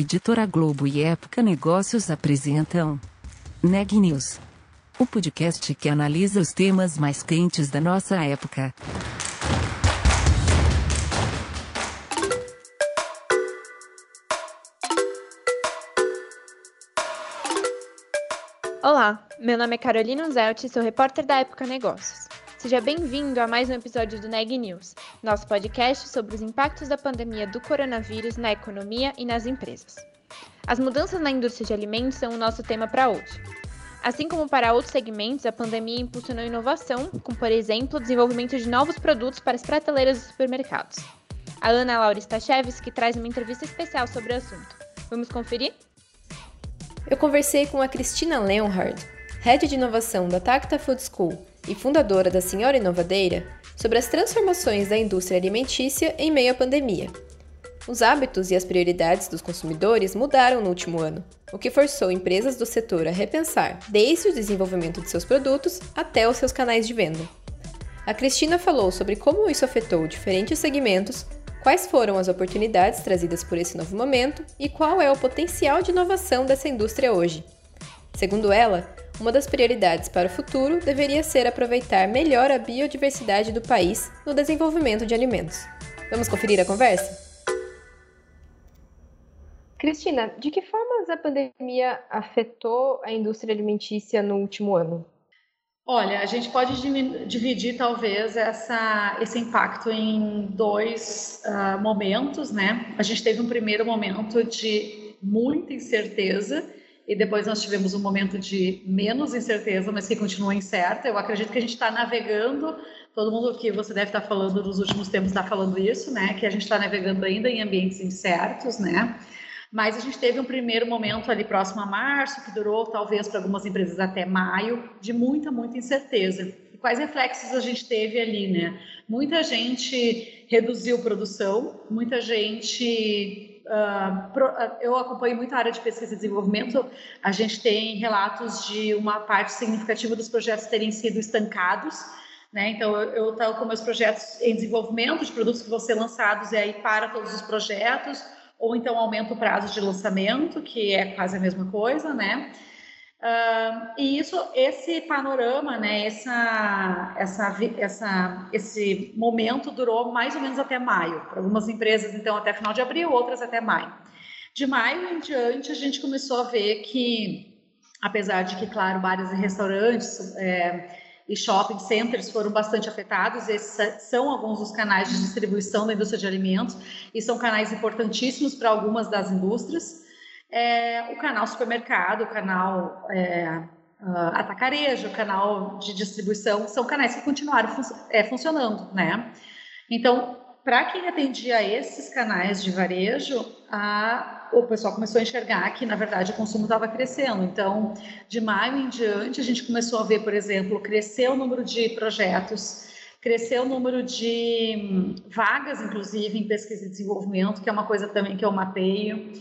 Editora Globo e Época Negócios apresentam Neg News, o podcast que analisa os temas mais quentes da nossa época. Olá, meu nome é Carolina Zelt e sou repórter da Época Negócios. Seja bem-vindo a mais um episódio do Neg News, nosso podcast sobre os impactos da pandemia do coronavírus na economia e nas empresas. As mudanças na indústria de alimentos são o nosso tema para hoje. Assim como para outros segmentos, a pandemia impulsionou inovação, com, por exemplo, o desenvolvimento de novos produtos para as prateleiras dos supermercados. A Ana Laura Stachewski traz uma entrevista especial sobre o assunto. Vamos conferir? Eu conversei com a Cristina Leonhard, Head de Inovação da Tacta Food School e fundadora da Senhora Inovadeira, sobre as transformações da indústria alimentícia em meio à pandemia. Os hábitos e as prioridades dos consumidores mudaram no último ano, o que forçou empresas do setor a repensar desde o desenvolvimento de seus produtos até os seus canais de venda. A Cristina falou sobre como isso afetou diferentes segmentos, quais foram as oportunidades trazidas por esse novo momento e qual é o potencial de inovação dessa indústria hoje. Segundo ela, uma das prioridades para o futuro deveria ser aproveitar melhor a biodiversidade do país no desenvolvimento de alimentos. Vamos conferir a conversa? Cristina, de que formas a pandemia afetou a indústria alimentícia no último ano? Olha, a gente pode dividir talvez essa, esse impacto em dois uh, momentos, né? A gente teve um primeiro momento de muita incerteza e depois nós tivemos um momento de menos incerteza, mas que continua incerta. Eu acredito que a gente está navegando, todo mundo que você deve estar tá falando nos últimos tempos está falando isso, né? Que a gente está navegando ainda em ambientes incertos, né? Mas a gente teve um primeiro momento ali próximo a março, que durou talvez para algumas empresas até maio, de muita, muita incerteza. E quais reflexos a gente teve ali, né? Muita gente reduziu produção, muita gente Pro, uh, eu acompanho muito a área de pesquisa e desenvolvimento. A gente tem relatos de uma parte significativa dos projetos terem sido estancados. Né? Então, eu estou com meus projetos em desenvolvimento de produtos que vão ser lançados e aí para todos os projetos, ou então aumenta o prazo de lançamento, que é quase a mesma coisa, né? Uh, e isso, esse panorama, né, essa, essa, essa, esse momento durou mais ou menos até maio. Para algumas empresas, então, até final de abril, outras até maio. De maio em diante, a gente começou a ver que, apesar de que, claro, bares e restaurantes é, e shopping centers foram bastante afetados, esses são alguns dos canais de distribuição da indústria de alimentos e são canais importantíssimos para algumas das indústrias é, o canal supermercado, o canal é, uh, atacarejo, o canal de distribuição, são canais que continuaram fun é, funcionando, né? Então, para quem atendia esses canais de varejo, a, o pessoal começou a enxergar que, na verdade, o consumo estava crescendo. Então, de maio em diante, a gente começou a ver, por exemplo, crescer o número de projetos crescer o número de hum, vagas, inclusive, em pesquisa e desenvolvimento, que é uma coisa também que eu mapeio.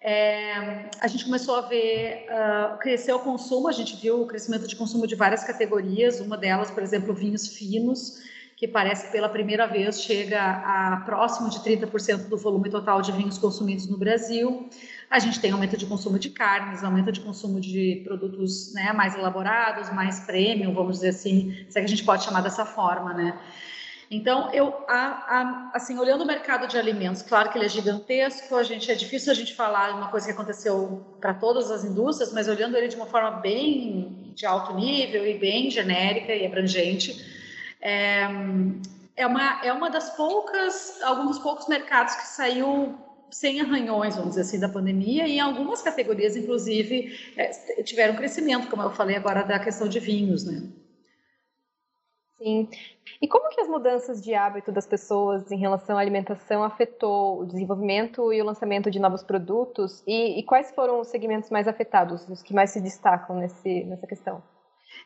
É, a gente começou a ver uh, crescer o consumo, a gente viu o crescimento de consumo de várias categorias, uma delas, por exemplo, vinhos finos, que parece que pela primeira vez chega a próximo de 30% do volume total de vinhos consumidos no Brasil. A gente tem aumento de consumo de carnes, aumento de consumo de produtos né, mais elaborados, mais premium, vamos dizer assim, se é que a gente pode chamar dessa forma, né? Então, eu, a, a, assim, olhando o mercado de alimentos, claro que ele é gigantesco, a gente é difícil a gente falar uma coisa que aconteceu para todas as indústrias, mas olhando ele de uma forma bem de alto nível e bem genérica e abrangente, é, é uma, é uma das poucas, alguns poucos mercados que saiu sem arranhões, vamos dizer assim, da pandemia, e em algumas categorias, inclusive, é, tiveram crescimento, como eu falei agora da questão de vinhos, né? Sim. E como que as mudanças de hábito das pessoas em relação à alimentação afetou o desenvolvimento e o lançamento de novos produtos? E, e quais foram os segmentos mais afetados, os que mais se destacam nesse, nessa questão?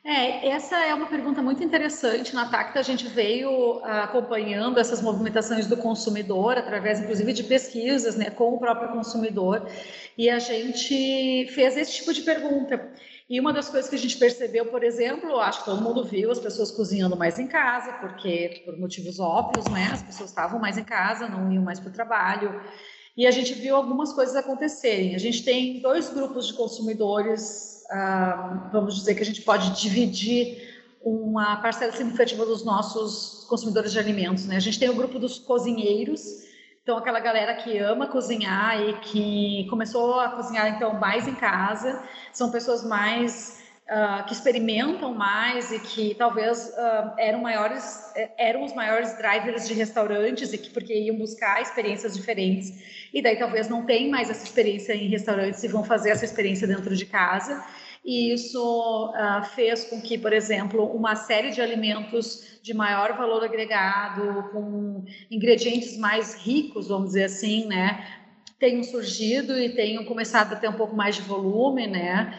É, essa é uma pergunta muito interessante. Na Tacta, a gente veio ah, acompanhando essas movimentações do consumidor, através, inclusive, de pesquisas né, com o próprio consumidor, e a gente fez esse tipo de pergunta. E uma das coisas que a gente percebeu, por exemplo, acho que todo mundo viu as pessoas cozinhando mais em casa, porque por motivos óbvios, né? As pessoas estavam mais em casa, não iam mais para o trabalho. E a gente viu algumas coisas acontecerem. A gente tem dois grupos de consumidores, ah, vamos dizer que a gente pode dividir uma parcela significativa dos nossos consumidores de alimentos. Né? A gente tem o grupo dos cozinheiros, então aquela galera que ama cozinhar e que começou a cozinhar então mais em casa, são pessoas mais uh, que experimentam mais e que talvez uh, eram maiores eh, eram os maiores drivers de restaurantes e que porque iam buscar experiências diferentes. E daí talvez não tem mais essa experiência em restaurantes e vão fazer essa experiência dentro de casa e isso uh, fez com que, por exemplo, uma série de alimentos de maior valor agregado, com ingredientes mais ricos, vamos dizer assim, né, tenham surgido e tenham começado a ter um pouco mais de volume, né,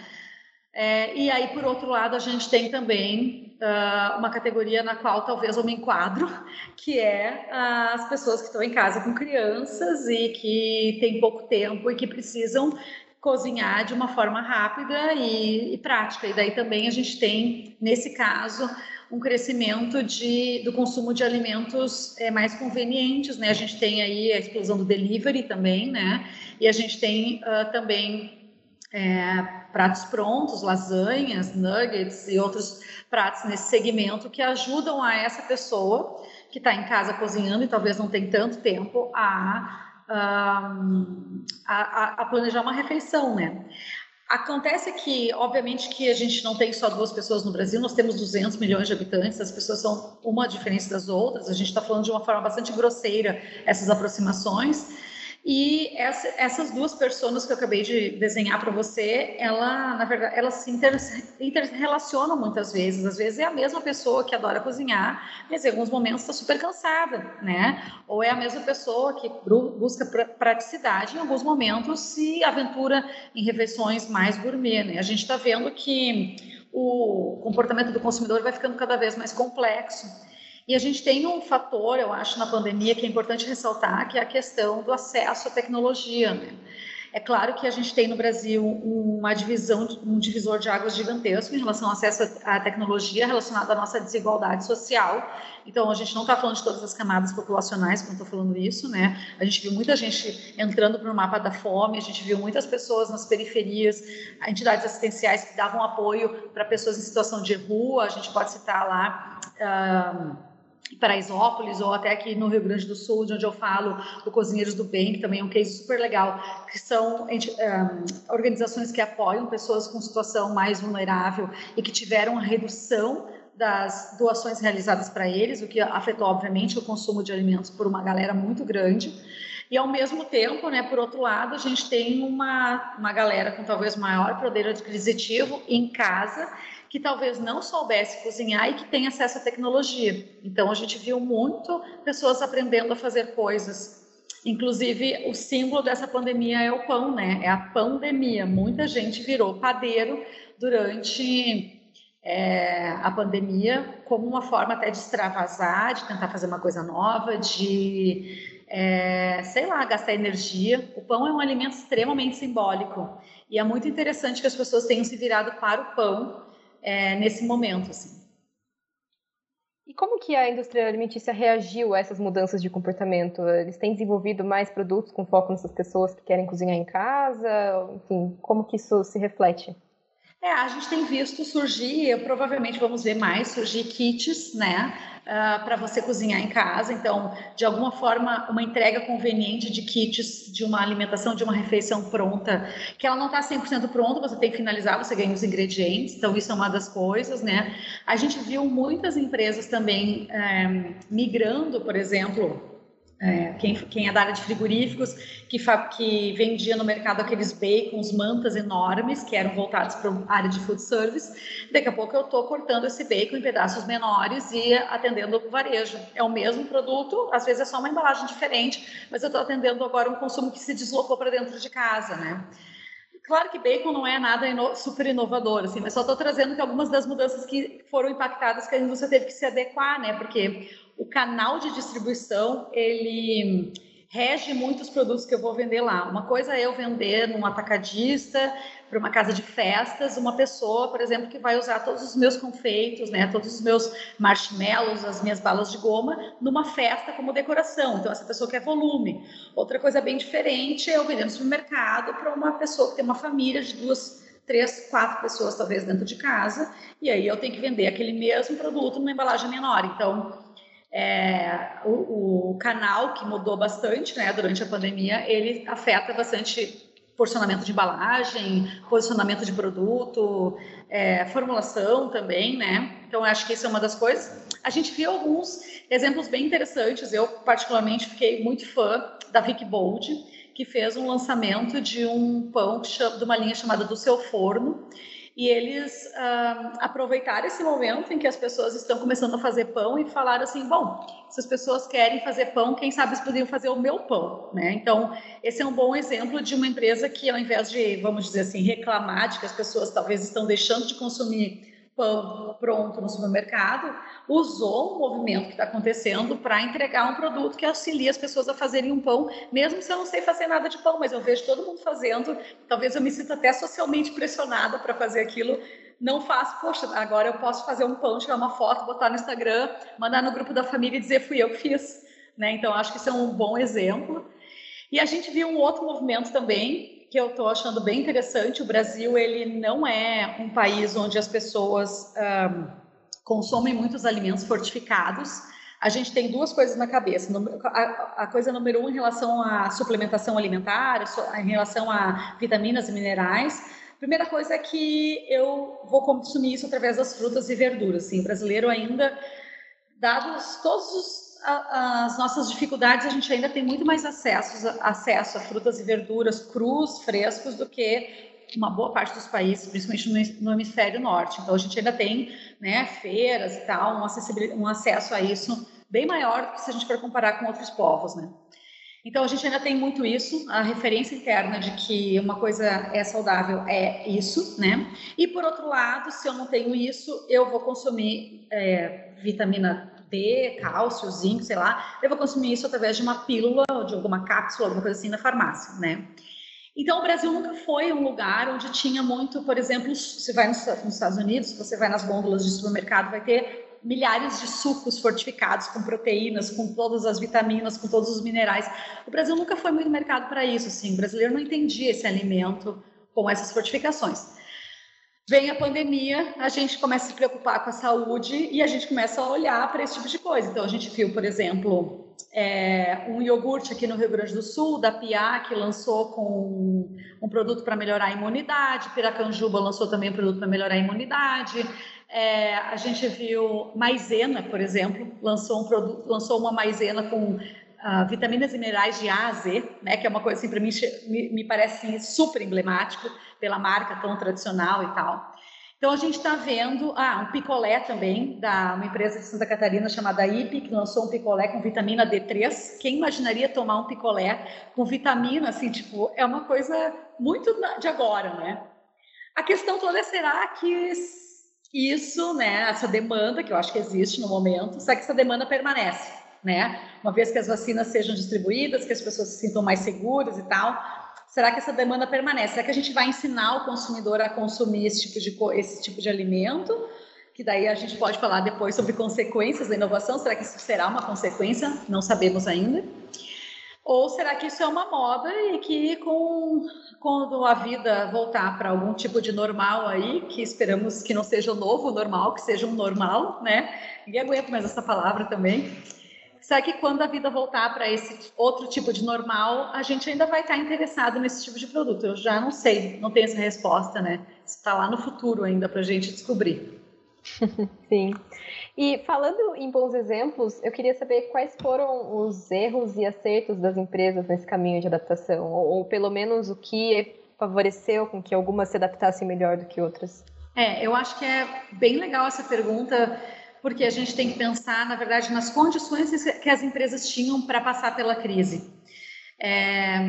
é, e aí, por outro lado, a gente tem também uh, uma categoria na qual talvez eu me enquadro, que é as pessoas que estão em casa com crianças e que têm pouco tempo e que precisam cozinhar de uma forma rápida e, e prática. E daí também a gente tem, nesse caso, um crescimento de, do consumo de alimentos é, mais convenientes, né? A gente tem aí a explosão do delivery também, né? E a gente tem uh, também é, pratos prontos, lasanhas, nuggets e outros pratos nesse segmento que ajudam a essa pessoa que está em casa cozinhando e talvez não tem tanto tempo a, a, a, planejar uma refeição, né? Acontece que, obviamente, que a gente não tem só duas pessoas no Brasil, nós temos 200 milhões de habitantes, as pessoas são uma diferente das outras, a gente está falando de uma forma bastante grosseira essas aproximações, e essa, essas duas pessoas que eu acabei de desenhar para você, ela, na verdade, elas se inter, interrelacionam muitas vezes. Às vezes é a mesma pessoa que adora cozinhar, mas em alguns momentos está super cansada, né? Ou é a mesma pessoa que busca praticidade, em alguns momentos se aventura em refeições mais gourmet, né? A gente está vendo que o comportamento do consumidor vai ficando cada vez mais complexo. E a gente tem um fator, eu acho, na pandemia que é importante ressaltar, que é a questão do acesso à tecnologia. Né? É claro que a gente tem no Brasil uma divisão, um divisor de águas gigantesco em relação ao acesso à tecnologia relacionado à nossa desigualdade social. Então, a gente não está falando de todas as camadas populacionais quando estou falando isso, né? A gente viu muita gente entrando para o mapa da fome, a gente viu muitas pessoas nas periferias, entidades assistenciais que davam apoio para pessoas em situação de rua, a gente pode citar lá. Uh, Paraisópolis ou até aqui no Rio Grande do Sul, de onde eu falo, o Cozinheiros do Bem, que também é um case super legal, que são um, organizações que apoiam pessoas com situação mais vulnerável e que tiveram redução das doações realizadas para eles, o que afetou, obviamente, o consumo de alimentos por uma galera muito grande. E, ao mesmo tempo, né, por outro lado, a gente tem uma, uma galera com talvez maior poder aquisitivo em casa que talvez não soubesse cozinhar e que tem acesso à tecnologia. Então a gente viu muito pessoas aprendendo a fazer coisas. Inclusive o símbolo dessa pandemia é o pão, né? É a pandemia. Muita gente virou padeiro durante é, a pandemia como uma forma até de extravasar, de tentar fazer uma coisa nova, de é, sei lá, gastar energia. O pão é um alimento extremamente simbólico e é muito interessante que as pessoas tenham se virado para o pão é, nesse momento. Assim. E como que a indústria alimentícia reagiu a essas mudanças de comportamento? Eles têm desenvolvido mais produtos com foco nessas pessoas que querem cozinhar em casa? Enfim, como que isso se reflete? É, a gente tem visto surgir, provavelmente vamos ver mais surgir kits, né, uh, ah, para você cozinhar em casa. Então, de alguma forma, uma entrega conveniente de kits de uma alimentação, de uma refeição pronta, que ela não está 100% pronta, você tem que finalizar, você ganha os ingredientes. Então, isso é uma das coisas, né. A gente viu muitas empresas também é, migrando, por exemplo, é, quem, quem, é da área de frigoríficos, que, que, vendia no mercado aqueles bacons, mantas enormes, que eram voltados para a área de food service. Daqui a pouco eu estou cortando esse bacon em pedaços menores e atendendo o varejo. É o mesmo produto, às vezes é só uma embalagem diferente, mas eu estou atendendo agora um consumo que se deslocou para dentro de casa, né? Claro que bacon não é nada ino super inovador, assim, mas só estou trazendo que algumas das mudanças que foram impactadas que a indústria teve que se adequar, né? Porque o canal de distribuição ele rege muitos produtos que eu vou vender lá. Uma coisa é eu vender num atacadista para uma casa de festas uma pessoa, por exemplo, que vai usar todos os meus confeitos, né, todos os meus marshmallows, as minhas balas de goma, numa festa como decoração. Então, essa pessoa quer volume. Outra coisa bem diferente é eu vender no supermercado para uma pessoa que tem uma família de duas, três, quatro pessoas, talvez, dentro de casa, e aí eu tenho que vender aquele mesmo produto numa embalagem menor. Então, é, o, o, canal que mudou bastante né, durante a pandemia, ele afeta bastante porcionamento de embalagem, posicionamento de produto, é, formulação também, né? Então, acho que isso é uma das coisas. A gente viu alguns exemplos bem interessantes. Eu, particularmente, fiquei muito fã da Vic Bold, que fez um lançamento de um pão de uma linha chamada Do Seu Forno, e eles uh, aproveitaram esse momento em que as pessoas estão começando a fazer pão e falaram assim, bom, se as pessoas querem fazer pão, quem sabe eles poderiam fazer o meu pão, né? Então, esse é um bom exemplo de uma empresa que, ao invés de, vamos dizer assim, reclamar de que as pessoas talvez estão deixando de consumir pão pronto no supermercado, usou o movimento que está acontecendo para entregar um produto que auxilia as pessoas a fazerem um pão, mesmo se eu não sei fazer nada de pão, mas eu vejo todo mundo fazendo, talvez eu me sinta até socialmente pressionada para fazer aquilo. Não faço, poxa, agora eu posso fazer um pão, tirar uma foto, botar no Instagram, mandar no grupo da família e dizer fui eu que fiz. Né? Então, acho que isso é um bom exemplo. E a gente viu um outro movimento também, que eu estou achando bem interessante. O Brasil ele não é um país onde as pessoas um, consomem muitos alimentos fortificados. A gente tem duas coisas na cabeça. A, coisa número um em relação à suplementação alimentar, em relação a vitaminas e minerais. Primeira coisa é que eu vou consumir isso através das frutas e verduras. Sim, o brasileiro ainda, dados todos os as nossas dificuldades, a gente ainda tem muito mais acesso, acesso a frutas e verduras crus, frescos, do que uma boa parte dos países, principalmente no hemisfério norte. Então, a gente ainda tem né, feiras e tal, um, um acesso a isso bem maior do que se a gente for comparar com outros povos, né? Então, a gente ainda tem muito isso, a referência interna de que uma coisa é saudável é isso, né? E, por outro lado, se eu não tenho isso, eu vou consumir é, vitamina D, cálcio, zinco, sei lá, eu vou consumir isso através de uma pílula, ou de alguma cápsula, alguma coisa assim na farmácia, né? Então, o Brasil nunca foi um lugar onde tinha muito, por exemplo, você vai nos, Estados Unidos, você vai nas gôndolas de supermercado, vai ter milhares de sucos fortificados com proteínas, com todas as vitaminas, com todos os minerais. O Brasil nunca foi muito mercado para isso, assim. O brasileiro não entendia esse alimento com essas fortificações. Vem a pandemia, a gente começa a se preocupar com a saúde e a gente começa a olhar para esse tipo de coisa. Então, a gente viu, por exemplo, é, um iogurte aqui no Rio Grande do Sul, da Pia, que lançou com um produto para melhorar a imunidade, Piracanjuba lançou também um produto para melhorar a imunidade. É, a gente viu maisena, por exemplo, lançou um produto, lançou uma maisena com uh, vitaminas e minerais de A a Z, né, que é uma coisa assim para mim me, me parece assim, super emblemático pela marca tão tradicional e tal. Então a gente está vendo, ah, um picolé também da uma empresa de Santa Catarina chamada IP que lançou um picolé com vitamina D3. Quem imaginaria tomar um picolé com vitamina assim, tipo, é uma coisa muito de agora, né? A questão toda é será que isso, né, essa demanda que eu acho que existe no momento, será que essa demanda permanece, né? Uma vez que as vacinas sejam distribuídas, que as pessoas se sintam mais seguras e tal, será que essa demanda permanece? Será que a gente vai ensinar o consumidor a consumir esse tipo de, esse tipo de alimento? Que daí a gente pode falar depois sobre consequências da inovação. Será que isso será uma consequência? Não sabemos ainda. Ou será que isso é uma moda e que com, quando a vida voltar para algum tipo de normal aí, que esperamos que não seja o novo normal, que seja um normal, né? Ninguém aguenta mais essa palavra também Será que quando a vida voltar para esse outro tipo de normal, a gente ainda vai estar interessado nesse tipo de produto? Eu já não sei, não tenho essa resposta, né? Está lá no futuro ainda para a gente descobrir. Sim. E falando em bons exemplos, eu queria saber quais foram os erros e acertos das empresas nesse caminho de adaptação, ou, ou pelo menos o que favoreceu com que algumas se adaptassem melhor do que outras. É, eu acho que é bem legal essa pergunta porque a gente tem que pensar, na verdade, nas condições que as empresas tinham para passar pela crise. É,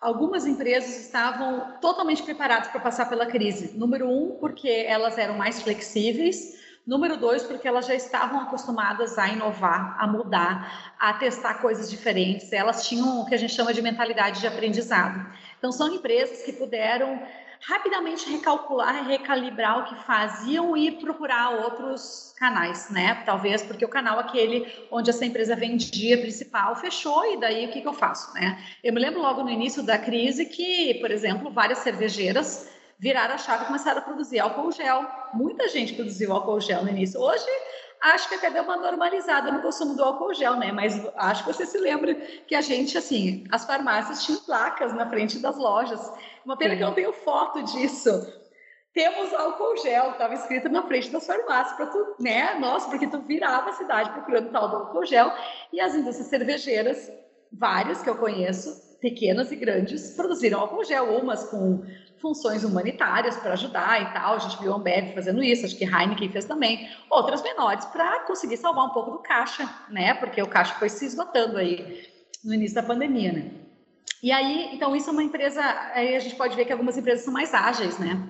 algumas empresas estavam totalmente preparadas para passar pela crise. Número um, porque elas eram mais flexíveis. Número dois, porque elas já estavam acostumadas a inovar, a mudar, a testar coisas diferentes. Elas tinham o que a gente chama de mentalidade de aprendizado. Então, são empresas que puderam rapidamente recalcular, recalibrar o que faziam e procurar outros canais, né? Talvez porque o canal aquele onde essa empresa vendia principal fechou e daí o que, que eu faço, né? Eu me lembro logo no início da crise que, por exemplo, várias cervejeiras viraram a chave e começaram a produzir álcool gel. Muita gente produziu álcool gel no início. Hoje acho que até deu uma normalizada no consumo do álcool gel, né? Mas acho que você se lembra que a gente, assim, as farmácias tinham placas na frente das lojas. Uma pena Sim. que eu não tenho foto disso. Temos álcool gel, estava escrito na frente das farmácias para tu, né? Nossa, porque tu virava a cidade procurando tal do álcool gel. E as indústrias cervejeiras, várias que eu conheço, pequenas e grandes, produziram álcool gel, umas com funções humanitárias para ajudar e tal. A gente viu a Ambev fazendo isso, acho que Heineken fez também. Outras menores para conseguir salvar um pouco do caixa, né? Porque o caixa foi se esgotando aí no início da pandemia, né? E aí, então isso é uma empresa, aí a gente pode ver que algumas empresas são mais ágeis, né?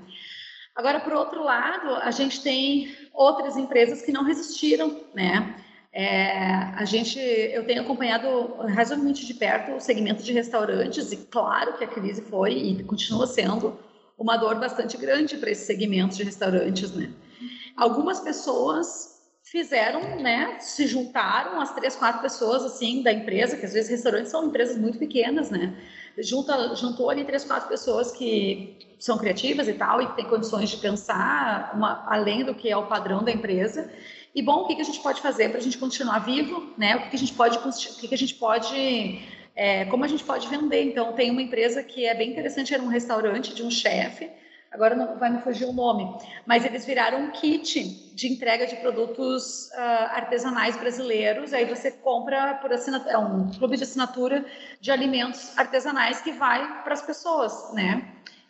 Agora, por outro lado, a gente tem outras empresas que não resistiram, né? É, a gente, eu tenho acompanhado razoavelmente de perto o segmento de restaurantes e claro que a crise foi e continua sendo uma dor bastante grande para esse segmento de restaurantes, né? Algumas pessoas fizeram, né, se juntaram as três, quatro pessoas assim da empresa, que às vezes restaurantes são empresas muito pequenas, né? Junta, juntou ali três, quatro pessoas que são criativas e tal e que têm condições de pensar uma, além do que é o padrão da empresa e bom, o que, a gente pode fazer para a gente continuar vivo, né? O que, a gente pode, o que, que a gente pode, é, como a gente pode vender? Então, tem uma empresa que é bem interessante, era um restaurante de um chefe, agora não vai me fugir o nome, mas eles viraram um kit de entrega de produtos uh, artesanais brasileiros. Aí você compra por assinatura, é um clube de assinatura de alimentos artesanais que vai para as pessoas, né?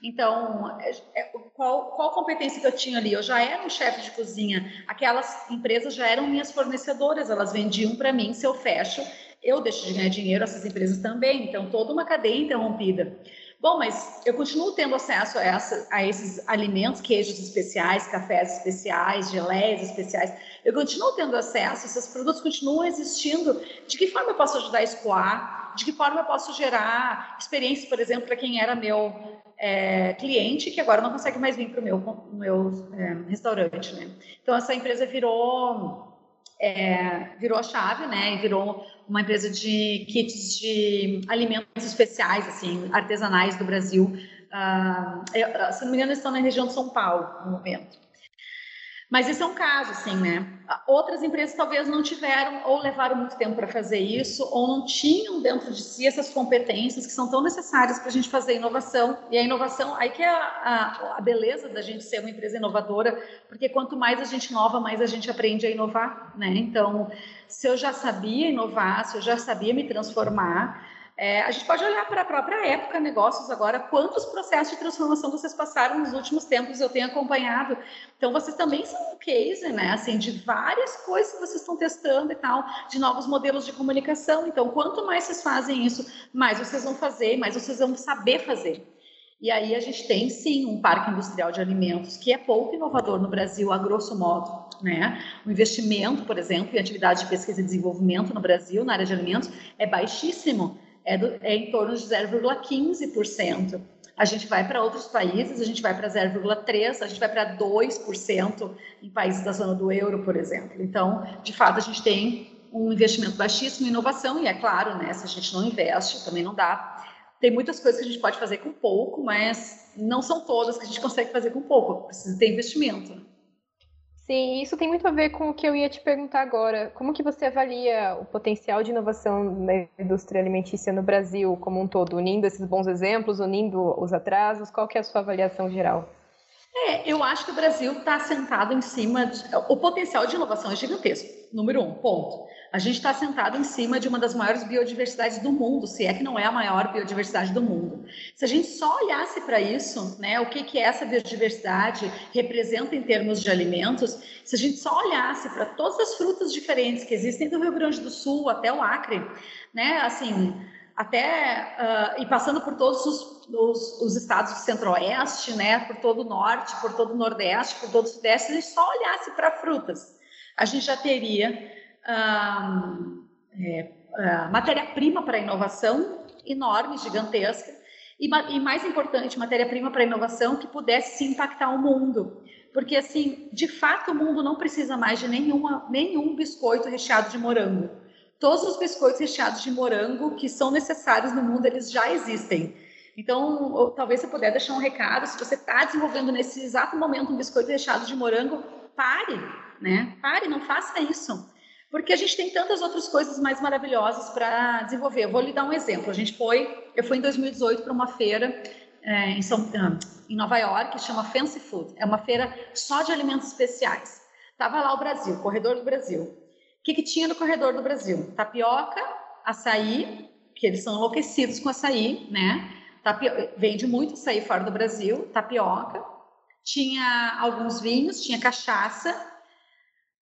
Então, é, é, qual, qual competência que eu tinha ali? Eu já era um chefe de cozinha, aquelas empresas já eram minhas fornecedoras, elas vendiam para mim, se eu fecho, eu deixo de ganhar dinheiro, essas empresas também, então toda uma cadeia interrompida. Bom, mas eu continuo tendo acesso a, essa, a esses alimentos, queijos especiais, cafés especiais, geleias especiais. Eu continuo tendo acesso, esses produtos continuam existindo. De que forma eu posso ajudar a escoar? De que forma eu posso gerar experiências, por exemplo, para quem era meu é, cliente que agora não consegue mais vir para o meu, meu é, restaurante, né? Então essa empresa virou é, virou a chave, né? E virou uma empresa de kits de alimentos especiais, assim, artesanais do Brasil. Uh, se não me engano, estão na região de São Paulo no momento. Mas isso é um caso, assim, né? Outras empresas talvez não tiveram ou levaram muito tempo para fazer isso, ou não tinham dentro de si essas competências que são tão necessárias para a gente fazer inovação. E a inovação, aí que é a, a, a, beleza da gente ser uma empresa inovadora, porque quanto mais a gente inova, mais a gente aprende a inovar, né? Então, se eu já sabia inovar, se eu já sabia me transformar, é, a gente pode olhar para a própria época negócios agora, quantos processos de transformação vocês passaram nos últimos tempos, eu tenho acompanhado. Então, vocês também são um case, né, assim, de várias coisas que vocês estão testando e tal, de novos modelos de comunicação. Então, quanto mais vocês fazem isso, mais vocês vão fazer, mais vocês vão saber fazer. E aí a gente tem sim um parque industrial de alimentos que é pouco inovador no Brasil, a grosso modo. Né? O investimento, por exemplo, em atividade de pesquisa e desenvolvimento no Brasil, na área de alimentos, é baixíssimo é, do, é em torno de 0,15%. A gente vai para outros países, a gente vai para 0,3%, a gente vai para 2% em países da zona do euro, por exemplo. Então, de fato, a gente tem um investimento baixíssimo em inovação, e é claro, né, se a gente não investe, também não dá. Tem muitas coisas que a gente pode fazer com pouco, mas não são todas que a gente consegue fazer com pouco. Precisa ter investimento. Sim, isso tem muito a ver com o que eu ia te perguntar agora. Como que você avalia o potencial de inovação na indústria alimentícia no Brasil como um todo, unindo esses bons exemplos, unindo os atrasos? Qual que é a sua avaliação geral? É, eu acho que o Brasil está sentado em cima. De... O potencial de inovação é gigantesco. Número um, ponto. A gente está sentado em cima de uma das maiores biodiversidades do mundo, se é que não é a maior biodiversidade do mundo. Se a gente só olhasse para isso, né, o que, que essa biodiversidade representa em termos de alimentos, se a gente só olhasse para todas as frutas diferentes que existem do Rio Grande do Sul até o Acre, né, assim, até uh, e passando por todos os, os, os estados do Centro-Oeste, né, por todo o Norte, por todo o Nordeste, por todo o Sudeste, se a gente só olhasse para frutas, a gente já teria é, matéria-prima para inovação enorme, gigantesca, e, e mais importante, matéria-prima para inovação que pudesse se impactar o mundo. Porque, assim, de fato, o mundo não precisa mais de nenhuma, nenhum biscoito recheado de morango. Todos os biscoitos recheados de morango que são necessários no mundo, eles já existem. Então, talvez você puder deixar um recado, se você está desenvolvendo nesse exato momento um biscoito recheado de morango, pare, né? Pare, não faça isso. Porque a gente tem tantas outras coisas mais maravilhosas para desenvolver. Eu vou lhe dar um exemplo. A gente foi, eu fui em 2018 para uma feira é, em, São, ah, em Nova York, que chama Fancy Food. É uma feira só de alimentos especiais. Tava lá o Brasil, Corredor do Brasil. O que, que tinha no Corredor do Brasil? Tapioca, açaí, que eles são enlouquecidos com açaí, né? vende muito açaí fora do Brasil, tapioca. Tinha alguns vinhos, tinha cachaça,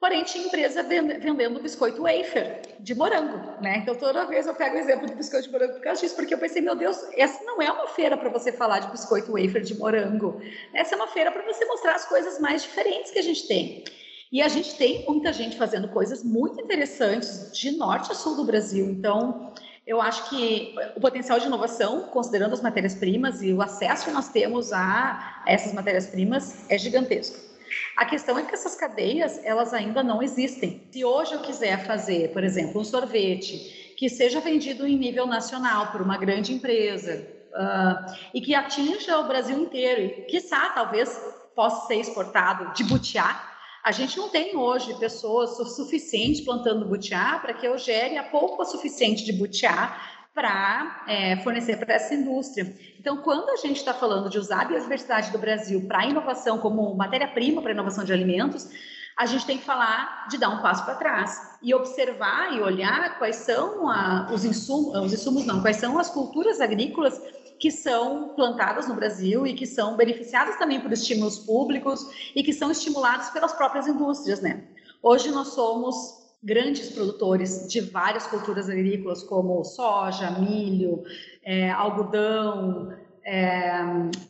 porém tinha empresa vendendo biscoito wafer de morango, né? Então toda vez eu pego o exemplo do biscoito de morango por causa disso, porque eu pensei, meu Deus, essa não é uma feira para você falar de biscoito wafer de morango. Essa é uma feira para você mostrar as coisas mais diferentes que a gente tem. E a gente tem muita gente fazendo coisas muito interessantes de norte a sul do Brasil. Então, eu acho que o potencial de inovação, considerando as matérias-primas e o acesso que nós temos a, essas matérias-primas, é gigantesco. A questão é que essas cadeias, elas ainda não existem. Se hoje eu quiser fazer, por exemplo, um sorvete que seja vendido em nível nacional por uma grande empresa uh, e que atinja o Brasil inteiro, e quiçá talvez possa ser exportado de butiá, a gente não tem hoje pessoas suficientes plantando butiá para que eu gere a polpa suficiente de butiá para é, fornecer para essa indústria. Então, quando a gente está falando de usar a biodiversidade do Brasil para inovação como matéria-prima para inovação de alimentos, a gente tem que falar de dar um passo para trás e observar e olhar quais são a, os insumos, os insumos não, quais são as culturas agrícolas que são plantadas no Brasil e que são beneficiadas também por estímulos públicos e que são estimuladas pelas próprias indústrias, né? Hoje nós somos grandes produtores de várias culturas agrícolas, como soja, milho, é, algodão, é,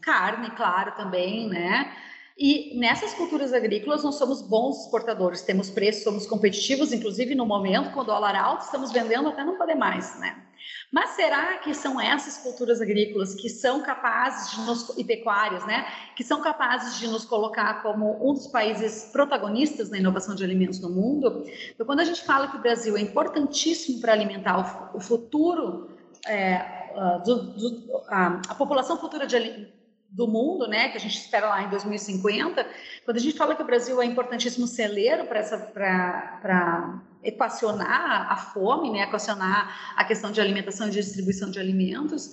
carne, claro, também, né? E nessas culturas agrícolas nós somos bons exportadores, temos preços, somos competitivos, inclusive no momento com o dólar alto, estamos vendendo até não poder mais, né? Mas será que são essas culturas agrícolas que são capazes de nos, e pecuárias, né, que são capazes de nos colocar como um dos países protagonistas na inovação de alimentos no mundo? Então, quando a gente fala que o Brasil é importantíssimo para alimentar o, o futuro, é, uh, do, do, a, a população futura de, do mundo, né, que a gente espera lá em 2050, quando a gente fala que o Brasil é importantíssimo celeiro para essa para equacionar a fome, né, equacionar a questão de alimentação e distribuição de alimentos,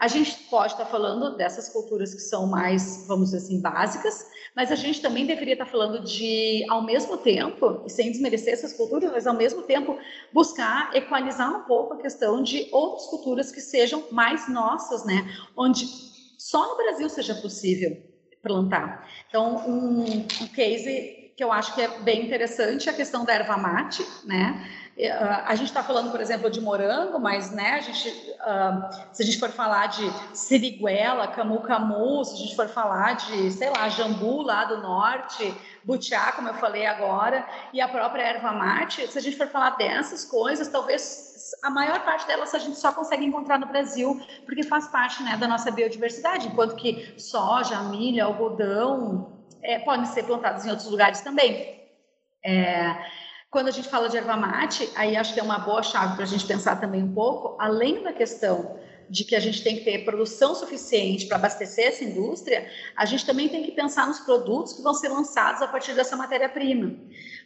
a gente pode estar falando dessas culturas que são mais, vamos dizer assim, básicas, mas a gente também deveria estar falando de, ao mesmo tempo, sem desmerecer essas culturas, mas ao mesmo tempo buscar equalizar um pouco a questão de outras culturas que sejam mais nossas, né? Onde só no Brasil seja possível plantar. Então, um, um case que eu acho que é bem interessante é a questão da erva mate, né? Ah, a gente está falando, por exemplo, de morango, mas né, a gente, uh, se a gente for falar de siriguela, camu-camu, se a gente for falar de, sei lá, jambu lá do norte, butiá, como eu falei agora, e a própria erva mate, se a gente for falar dessas coisas, talvez a maior parte delas a gente só consegue encontrar no Brasil, porque faz parte né, da nossa biodiversidade, enquanto que soja, milho, algodão é, podem ser plantados em outros lugares também. É, quando a gente fala de erva mate, aí acho que é uma boa chave para a gente pensar também um pouco, além da questão de que a gente tem que ter produção suficiente para abastecer essa indústria, a gente também tem que pensar nos produtos que vão ser lançados a partir dessa matéria-prima.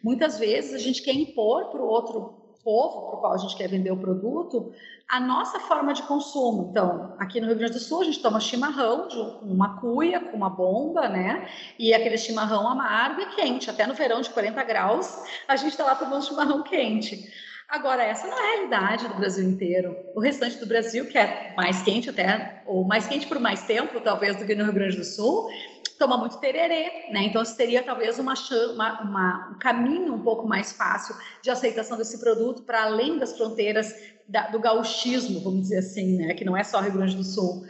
Muitas vezes a gente quer impor para o outro povo para o qual a gente quer vender o produto, a nossa forma de consumo. Então, aqui no Rio Grande do Sul, a gente toma chimarrão de uma cuia com uma bomba, né? E aquele chimarrão amargo e quente. Até no verão de 40 graus, a gente está lá tomando chimarrão quente. Agora, essa não é a realidade do Brasil inteiro. O restante do Brasil, que é mais quente até, ou mais quente por mais tempo, talvez, do que no Rio Grande do Sul, toma muito tererê, né? Então seria talvez uma, uma, uma, um caminho um pouco mais fácil de aceitação desse produto para além das fronteiras da, do gauchismo, vamos dizer assim, né? Que não é só Rio Grande do Sul.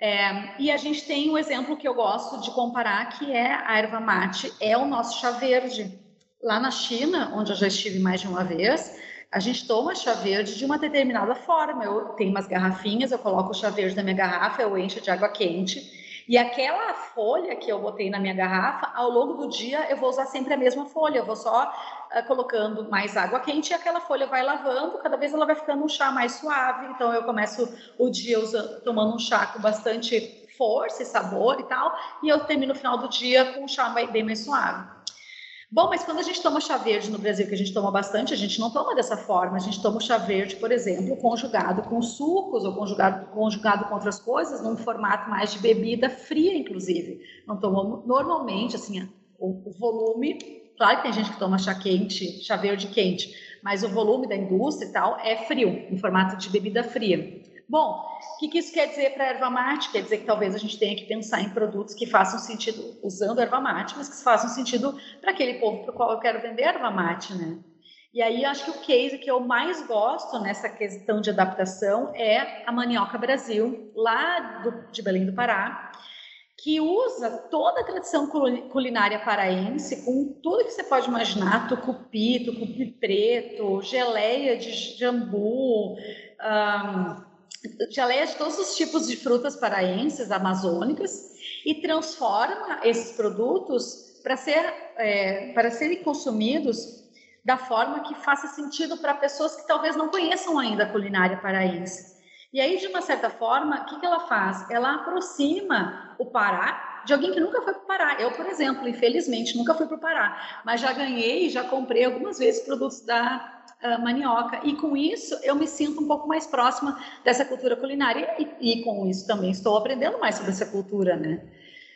É, e a gente tem um exemplo que eu gosto de comparar, que é a erva mate, é o nosso chá verde. Lá na China, onde eu já estive mais de uma vez, a gente toma chá verde de uma determinada forma. Eu tenho umas garrafinhas, eu coloco o chá verde na minha garrafa, eu encho de água quente. E aquela folha que eu botei na minha garrafa, ao longo do dia eu vou usar sempre a mesma folha. Eu vou só uh, colocando mais água quente e aquela folha vai lavando, cada vez ela vai ficando um chá mais suave. Então eu começo o dia usando, tomando um chá com bastante força e sabor e tal, e eu termino no final do dia com um chá bem mais suave. Bom, mas quando a gente toma chá verde no Brasil, que a gente toma bastante, a gente não toma dessa forma. A gente toma o chá verde, por exemplo, conjugado com sucos ou conjugado, conjugado com outras coisas, num formato mais de bebida fria, inclusive. Não tomamos normalmente, assim, o, o volume. Claro que tem gente que toma chá quente, chá verde quente, mas o volume da indústria e tal é frio, em formato de bebida fria. Bom, o que, que isso quer dizer para a erva mate? Quer dizer que talvez a gente tenha que pensar em produtos que façam sentido, usando erva mate, mas que façam sentido para aquele povo para o qual eu quero vender erva mate, né? E aí, acho que o case que eu mais gosto nessa questão de adaptação é a Manioca Brasil, lá do, de Belém do Pará, que usa toda a tradição culinária paraense, com tudo que você pode imaginar, tucupi, tucupi preto, geleia de jambu, um, geleia de todos os tipos de frutas paraenses, amazônicas, e transforma esses produtos para ser, é, para serem consumidos da forma que faça sentido para pessoas que talvez não conheçam ainda a culinária paraense. E aí, de uma certa forma, o que, que ela faz? Ela aproxima o Pará de alguém que nunca foi para o Pará. Eu, por exemplo, infelizmente, nunca fui para o Pará, mas já ganhei, já comprei algumas vezes produtos da uh, manioca. E com isso eu me sinto um pouco mais próxima dessa cultura culinária e, e com isso também estou aprendendo mais sobre essa cultura, né?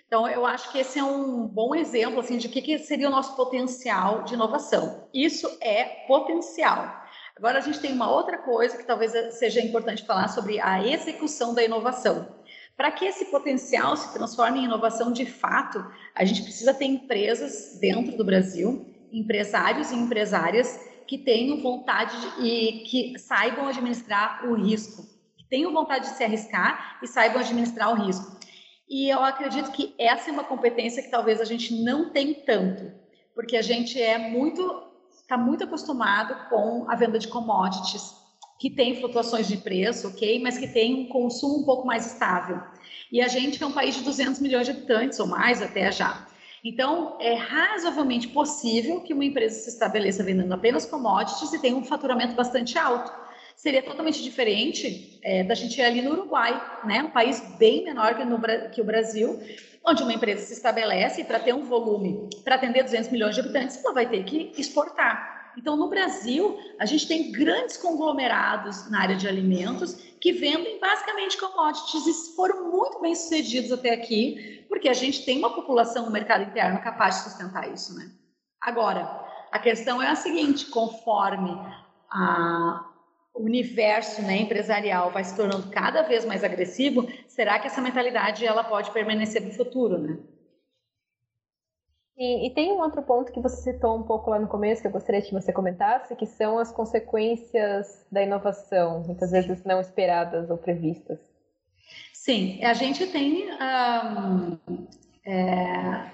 Então, eu acho que esse é um bom exemplo assim, de o que, que seria o nosso potencial de inovação. Isso é potencial. Agora, a gente tem uma outra coisa que talvez seja importante falar sobre a execução da inovação. Para que esse potencial se transforme em inovação de fato, a gente precisa ter empresas dentro do Brasil, empresários e empresárias que tenham vontade de, e que saibam administrar o risco, que tenham vontade de se arriscar e saibam administrar o risco. E eu acredito que essa é uma competência que talvez a gente não tem tanto, porque a gente é muito está muito acostumado com a venda de commodities, que tem flutuações de preço, ok, mas que tem um consumo um pouco mais estável. E a gente é um país de 200 milhões de habitantes ou mais até já. Então, é razoavelmente possível que uma empresa se estabeleça vendendo apenas commodities e tenha um faturamento bastante alto. Seria totalmente diferente é, da gente ir ali no Uruguai, né? um país bem menor que, no, que o Brasil, onde uma empresa se estabelece para ter um volume, para atender 200 milhões de habitantes, ela vai ter que exportar. Então, no Brasil, a gente tem grandes conglomerados na área de alimentos que vendem basicamente commodities e foram muito bem sucedidos até aqui, porque a gente tem uma população no mercado interno capaz de sustentar isso, né? Agora, a questão é a seguinte: conforme a, o universo né, empresarial vai se tornando cada vez mais agressivo, será que essa mentalidade ela pode permanecer no futuro, né? E, e, tem um outro ponto que você citou um pouco lá no começo, que eu gostaria que você comentasse, que são as consequências da inovação, muitas vezes não esperadas ou previstas. Sim, a gente tem. Um, é,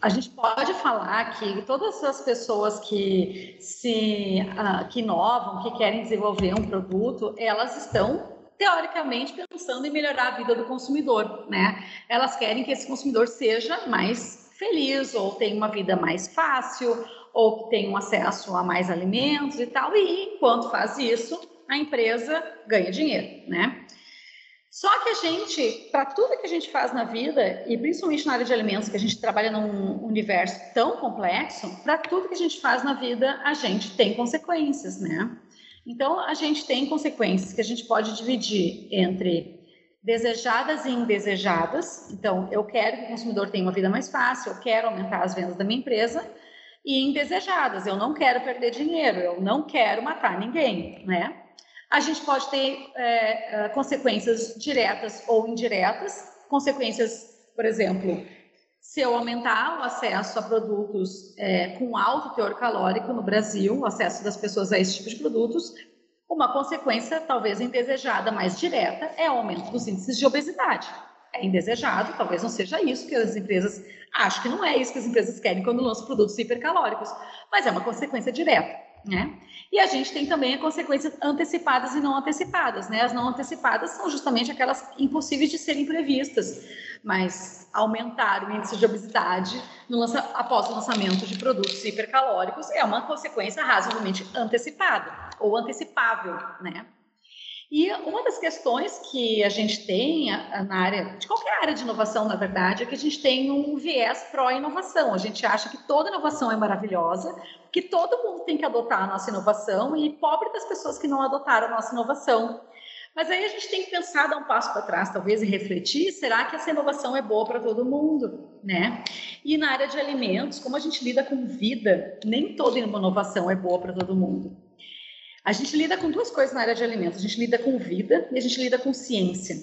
a gente pode falar que todas as pessoas que se uh, que inovam, que querem desenvolver um produto, elas estão teoricamente pensando em melhorar a vida do consumidor, né? Elas querem que esse consumidor seja mais feliz, ou tem uma vida mais fácil, ou que tem um acesso a mais alimentos e tal. E enquanto faz isso, a empresa ganha dinheiro, né? Só que a gente, para tudo que a gente faz na vida, e principalmente na área de alimentos, que a gente trabalha num universo tão complexo, para tudo que a gente faz na vida, a gente tem consequências, né? Então, a gente tem consequências que a gente pode dividir entre desejadas e indesejadas. Então, eu quero que o consumidor tenha uma vida mais fácil, eu quero aumentar as vendas da minha empresa. E indesejadas, eu não quero perder dinheiro, eu não quero matar ninguém, né? A gente pode ter é, é consequências diretas ou indiretas. Consequências, por exemplo, se eu aumentar o acesso a produtos é, com alto teor calórico no Brasil, o acesso das pessoas a esse tipo de produtos, uma consequência, talvez indesejada, mais direta, é o aumento dos índices de obesidade. É indesejado, talvez não seja isso que as empresas. Acho que não é isso que as empresas querem quando lançam produtos hipercalóricos, mas é uma consequência direta. né? E a gente tem também as consequências antecipadas e não antecipadas, né? As não antecipadas são justamente aquelas impossíveis de serem previstas, mas aumentar o índice de obesidade lança, após o lançamento de produtos hipercalóricos é uma consequência razoavelmente antecipada ou antecipável, né? E uma das questões que a gente tem na área, de qualquer área de inovação, na verdade, é que a gente tem um viés pró-inovação. A gente acha que toda inovação é maravilhosa, que todo mundo tem que adotar a nossa inovação e pobre das pessoas que não adotaram a nossa inovação. Mas aí a gente tem que pensar, dar um passo para trás, talvez, e refletir: será que essa inovação é boa para todo mundo? Né? E na área de alimentos, como a gente lida com vida, nem toda inovação é boa para todo mundo. A gente lida com duas coisas na área de alimentos: a gente lida com vida e a gente lida com ciência.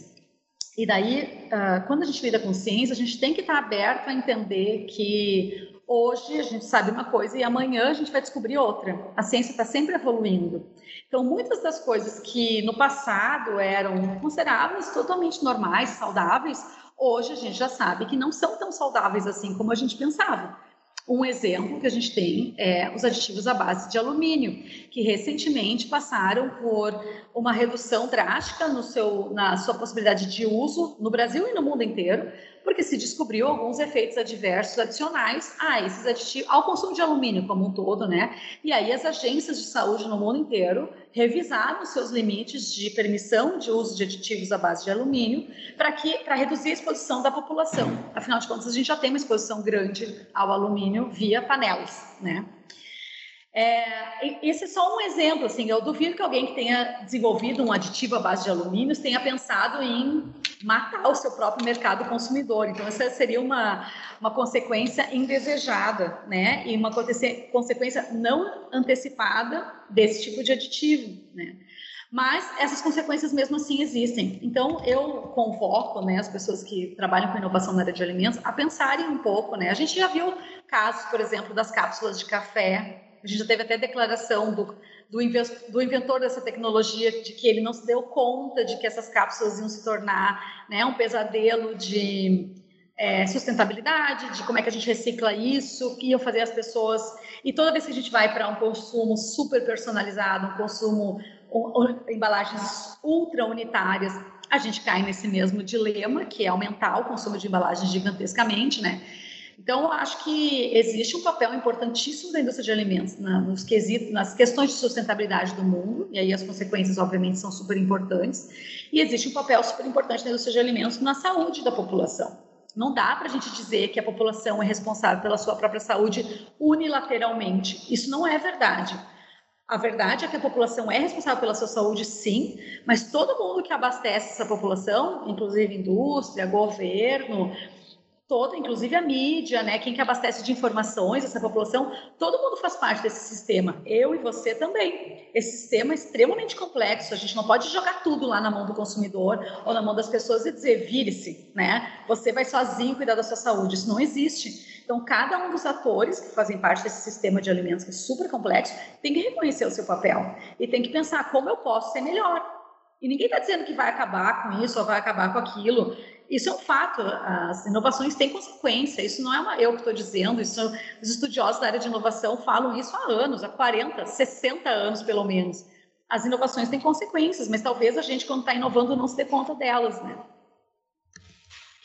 E daí, uh, quando a gente lida com ciência, a gente tem que estar aberto a entender que hoje a gente sabe uma coisa e amanhã a gente vai descobrir outra. A ciência está sempre evoluindo. Então, muitas das coisas que no passado eram consideradas totalmente normais, saudáveis, hoje a gente já sabe que não são tão saudáveis assim como a gente pensava. Um exemplo que a gente tem é os aditivos à base de alumínio, que recentemente passaram por uma redução drástica no seu, na sua possibilidade de uso no Brasil e no mundo inteiro, porque se descobriu alguns efeitos adversos adicionais a esses aditivos, ao consumo de alumínio como um todo, né? E aí as agências de saúde no mundo inteiro revisaram seus limites de permissão de uso de aditivos à base de alumínio para que para reduzir a exposição da população. Afinal de contas, a gente já tem uma exposição grande ao alumínio via panelas, né? É, esse é só um exemplo, assim, eu duvido que alguém que tenha desenvolvido um aditivo à base de alumínios tenha pensado em matar o seu próprio mercado consumidor. Então, essa seria uma, uma consequência indesejada, né? E uma consequência não antecipada desse tipo de aditivo, né? Mas essas consequências mesmo assim existem. Então, eu convoco né, as pessoas que trabalham com inovação na área de alimentos a pensarem um pouco. Né? A gente já viu casos, por exemplo, das cápsulas de café a gente já teve até declaração do, do, do, inventor dessa tecnologia de que ele não se deu conta de que essas cápsulas iam se tornar né, um pesadelo de é, sustentabilidade, de como é que a gente recicla isso, que iam fazer as pessoas. E toda vez que a gente vai para um consumo super personalizado, um consumo, um, um, embalagens ultra unitárias, a gente cai nesse mesmo dilema, que é aumentar o consumo de embalagens gigantescamente, né? Então, acho que existe um papel importantíssimo da indústria de alimentos na, nos quesitos, nas questões de sustentabilidade do mundo, e aí as consequências, obviamente, são super importantes, e existe um papel super importante da indústria de alimentos na saúde da população. Não dá para a gente dizer que a população é responsável pela sua própria saúde unilateralmente. Isso não é verdade. A verdade é que a população é responsável pela sua saúde, sim, mas todo mundo que abastece essa população, inclusive indústria, governo, toda, inclusive a mídia, né, quem que abastece de informações essa população, todo mundo faz parte desse sistema, eu e você também. Esse sistema é extremamente complexo, a gente não pode jogar tudo lá na mão do consumidor ou na mão das pessoas e dizer, vire-se, né, você vai sozinho cuidar da sua saúde, isso não existe. Então, cada um dos atores que fazem parte desse sistema de alimentos, que é super complexo, tem que reconhecer o seu papel e tem que pensar como eu posso ser melhor. E ninguém está dizendo que vai acabar com isso ou vai acabar com aquilo. Isso é um fato, as inovações têm consequência, isso não é uma, eu que estou dizendo, isso, os estudiosos da área de inovação falam isso há anos, há 40, 60 anos pelo menos. As inovações têm consequências, mas talvez a gente, quando está inovando, não se dê conta delas, né?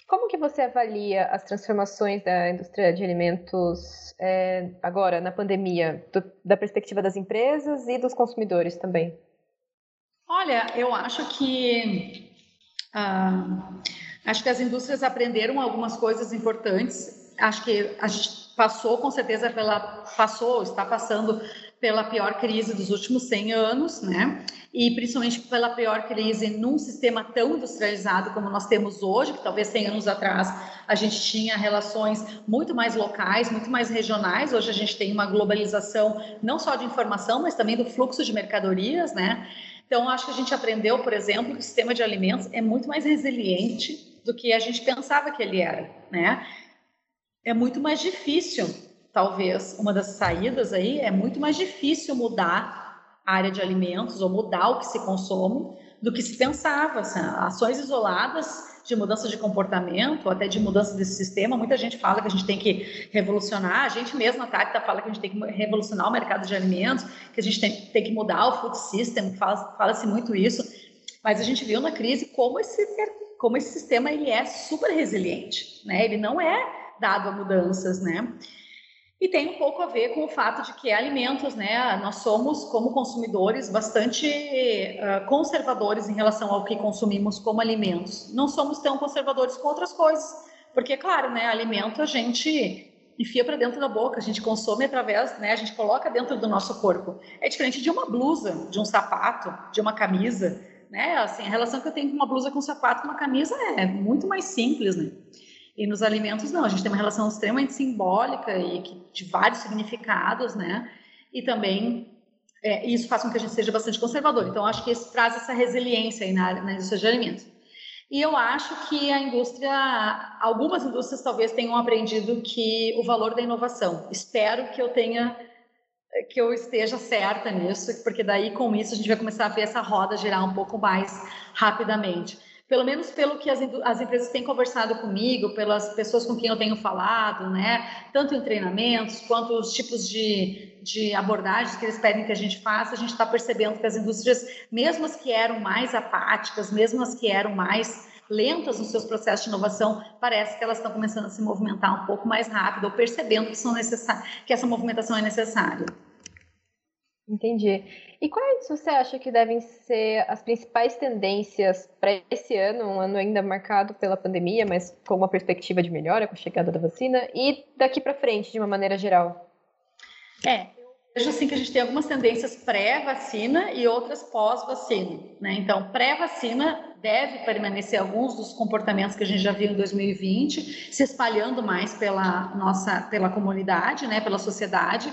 Como que você avalia as transformações da indústria de alimentos é, agora, na pandemia, do, da perspectiva das empresas e dos consumidores também? Olha, eu acho que ah, Acho que as indústrias aprenderam algumas coisas importantes. Acho que a gente passou, com certeza, pela passou, está passando pela pior crise dos últimos 100 anos, né? E principalmente pela pior crise num sistema tão industrializado como nós temos hoje, que talvez 100 anos atrás a gente tinha relações muito mais locais, muito mais regionais. Hoje a gente tem uma globalização não só de informação, mas também do fluxo de mercadorias, né? Então, acho que a gente aprendeu, por exemplo, que o sistema de alimentos é muito mais resiliente do que a gente pensava que ele era, né? É muito mais difícil, talvez, uma das saídas aí é muito mais difícil mudar a área de alimentos ou mudar o que se consome do que se pensava. Assim, ações isoladas de mudança de comportamento, até de mudança desse sistema. Muita gente fala que a gente tem que revolucionar, a gente mesmo, a Tacta, fala que a gente tem que revolucionar o mercado de alimentos, que a gente tem, tem que mudar o food system, fala-se fala muito isso, mas a gente viu na crise como esse, como esse sistema ele é super resiliente, né? ele não é dado a mudanças, né? E tem um pouco a ver com o fato de que alimentos, né? Nós somos, como consumidores, bastante uh, conservadores em relação ao que consumimos como alimentos. Não somos tão conservadores com outras coisas, porque, claro, né? Alimento a gente enfia para dentro da boca, a gente consome através, né? A gente coloca dentro do nosso corpo. É diferente de uma blusa, de um sapato, de uma camisa, né? Assim, a relação que eu tenho com uma blusa, com um sapato, com uma camisa é muito mais simples, né? E nos alimentos, não, a gente tem uma relação extremamente simbólica e que, de vários significados, né? E também é, isso faz com que a gente seja bastante conservador. Então, acho que isso traz essa resiliência aí na, na indústria de alimentos. E eu acho que a indústria, algumas indústrias talvez tenham aprendido que o valor da inovação. Espero que eu tenha, que eu esteja certa nisso, porque daí com isso a gente vai começar a ver essa roda girar um pouco mais rapidamente pelo menos pelo que as, as, empresas têm conversado comigo, pelas pessoas com quem eu tenho falado, né? Tanto em treinamentos quanto os tipos de, de abordagens que eles pedem que a gente faça, a gente está percebendo que as indústrias, mesmo as que eram mais apáticas, mesmo as que eram mais lentas nos seus processos de inovação, parece que elas estão começando a se movimentar um pouco mais rápido, ou percebendo que, são que essa movimentação é necessária. Entendi. E quais você acha que devem ser as principais tendências para esse ano, um ano ainda marcado pela pandemia, mas com uma perspectiva de melhora com a chegada da vacina, e daqui para frente, de uma maneira geral? É, vejo assim que a gente tem algumas tendências pré-vacina e outras pós-vacina. Né? Então, pré-vacina deve permanecer alguns dos comportamentos que a gente já viu em 2020, se espalhando mais pela nossa, pela comunidade, né? pela sociedade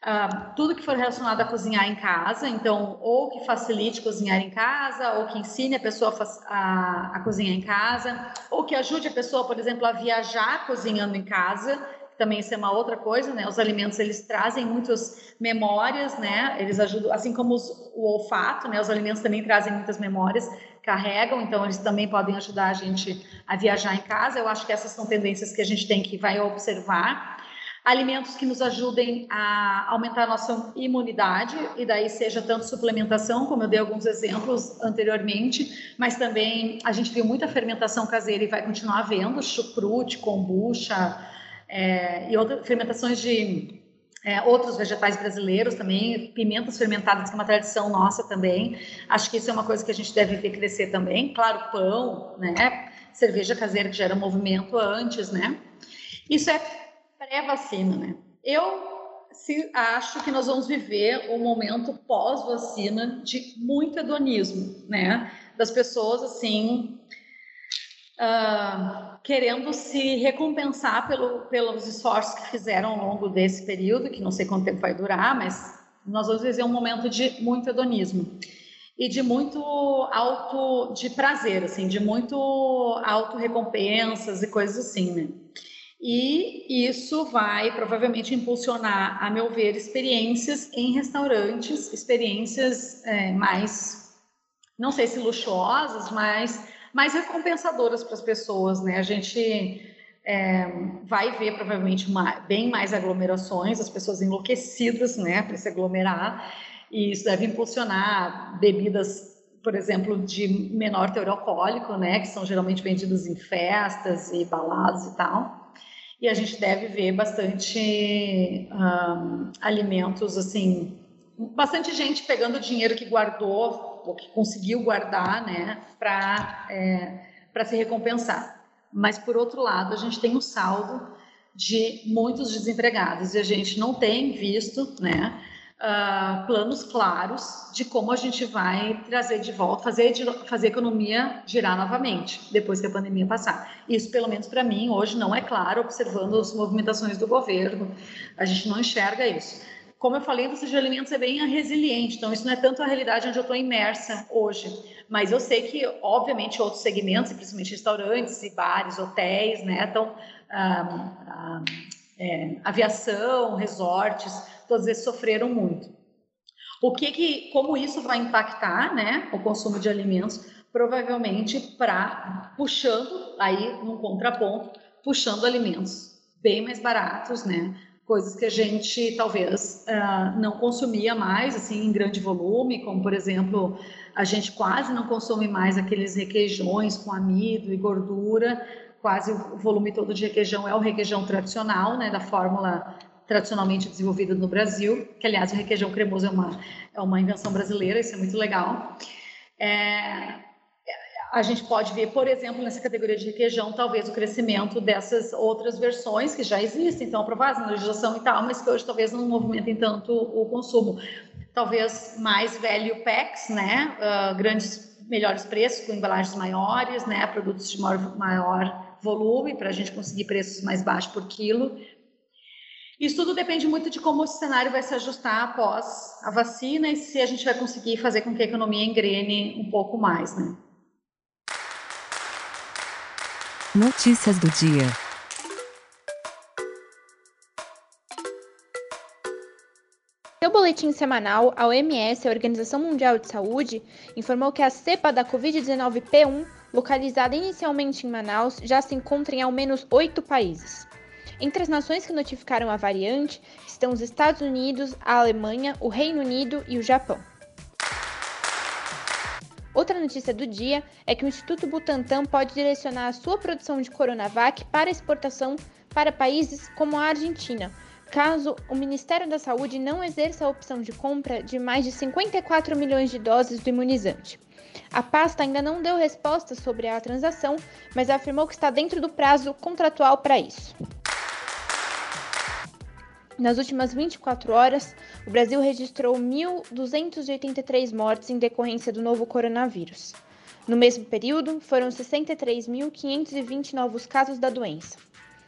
Uh, tudo que for relacionado a cozinhar em casa, então, ou que facilite cozinhar em casa, ou que ensine a pessoa a, a, cozinhar em casa, ou que ajude a pessoa, por exemplo, a viajar cozinhando em casa, também isso é uma outra coisa, né? Os alimentos, eles trazem muitas memórias, né? Eles ajudam, assim como os, o olfato, né? Os alimentos também trazem muitas memórias, carregam, então eles também podem ajudar a gente a viajar em casa. Eu acho que essas são tendências que a gente tem que vai observar alimentos que nos ajudem a aumentar a nossa imunidade, e daí seja tanto suplementação, como eu dei alguns exemplos anteriormente, mas também a gente viu muita fermentação caseira e vai continuar vendo, chucrute, kombucha é, e outras fermentações de é, outros vegetais brasileiros também, pimentas fermentadas, que é uma tradição nossa também. Acho que isso é uma coisa que a gente deve ver crescer também. Claro, pão, né? Cerveja caseira que gera movimento antes, né? Isso é pré-vacina, né? Eu se, acho que nós vamos viver um momento pós-vacina de muito hedonismo, né? Das pessoas, assim, uh, querendo se recompensar pelo, pelos esforços que fizeram ao longo desse período, que não sei quanto tempo vai durar, mas nós vamos viver um momento de muito hedonismo e de muito auto de prazer, assim, de muito auto recompensas e coisas assim, né? E isso vai provavelmente impulsionar, a meu ver, experiências em restaurantes, experiências é, mais, não sei se luxuosas, mas mais recompensadoras para as pessoas, né? A gente é, vai ver provavelmente bem mais aglomerações, as pessoas enlouquecidas, né, para se aglomerar, e isso deve impulsionar bebidas, por exemplo, de menor teor alcoólico, né, que são geralmente vendidas em festas e baladas e tal e a gente deve ver bastante um, alimentos assim, bastante gente pegando dinheiro que guardou que conseguiu guardar, né, para é, para se recompensar. Mas por outro lado, a gente tem o saldo de muitos desempregados e a gente não tem visto, né, uh, planos claros de como a gente vai trazer de volta, fazer, fazer a economia girar novamente, depois que a pandemia passar. Isso, pelo menos para mim, hoje não é claro, observando as movimentações do governo, a gente não enxerga isso. Como eu falei, a indústria de alimentos é bem resiliente, então isso não é tanto a realidade onde eu estou imersa hoje. Mas eu sei que, obviamente, outros segmentos, principalmente restaurantes e bares, hotéis, né. Ah, ah, é, aviação, resortes, todos eles sofreram muito. O que que, como isso vai impactar, né, o consumo de alimentos? provavelmente para puxando aí num contraponto, puxando alimentos bem mais baratos, né? Coisas que a gente talvez uh, não consumia mais assim em grande volume, como por exemplo a gente quase não consome mais aqueles requeijões com amido e gordura, quase o volume todo de requeijão é o requeijão tradicional, né, da fórmula tradicionalmente desenvolvida no Brasil, que aliás o requeijão cremoso é uma, é uma invenção brasileira, isso é muito legal. É, a gente pode ver, por exemplo, nessa categoria de requeijão, talvez o crescimento dessas outras versões que já existem, então aprovadas na legislação e tal, mas que hoje talvez não movimentem tanto o consumo. Talvez mais value packs, né? Uh, grandes, melhores preços, com embalagens maiores, né? Produtos de maior, maior volume, para a gente conseguir preços mais baixos por quilo. Isso tudo depende muito de como o cenário vai se ajustar após a vacina e se a gente vai conseguir fazer com que a economia engrene um pouco mais, né? Notícias do dia. Seu boletim semanal, a OMS, a Organização Mundial de Saúde, informou que a cepa da Covid-19 P1, localizada inicialmente em Manaus, já se encontra em ao menos oito países. Entre as nações que notificaram a variante estão os Estados Unidos, a Alemanha, o Reino Unido e o Japão. Outra notícia do dia é que o Instituto Butantan pode direcionar a sua produção de Coronavac para exportação para países como a Argentina, caso o Ministério da Saúde não exerça a opção de compra de mais de 54 milhões de doses do imunizante. A pasta ainda não deu resposta sobre a transação, mas afirmou que está dentro do prazo contratual para isso. Nas últimas 24 horas, o Brasil registrou 1.283 mortes em decorrência do novo coronavírus. No mesmo período, foram 63.520 novos casos da doença.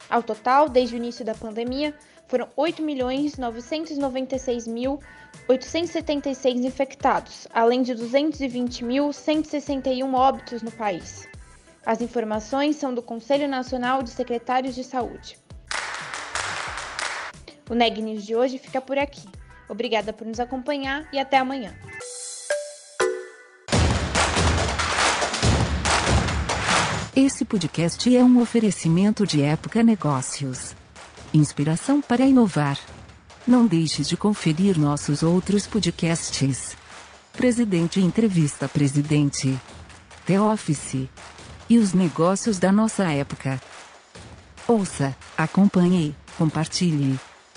Ao total, desde o início da pandemia, foram 8.996.876 infectados, além de 220.161 óbitos no país. As informações são do Conselho Nacional de Secretários de Saúde. O Neg News de hoje fica por aqui. Obrigada por nos acompanhar e até amanhã. Esse podcast é um oferecimento de Época Negócios. Inspiração para inovar. Não deixe de conferir nossos outros podcasts. Presidente Entrevista Presidente. The Office. E os negócios da nossa época. Ouça, acompanhe, compartilhe.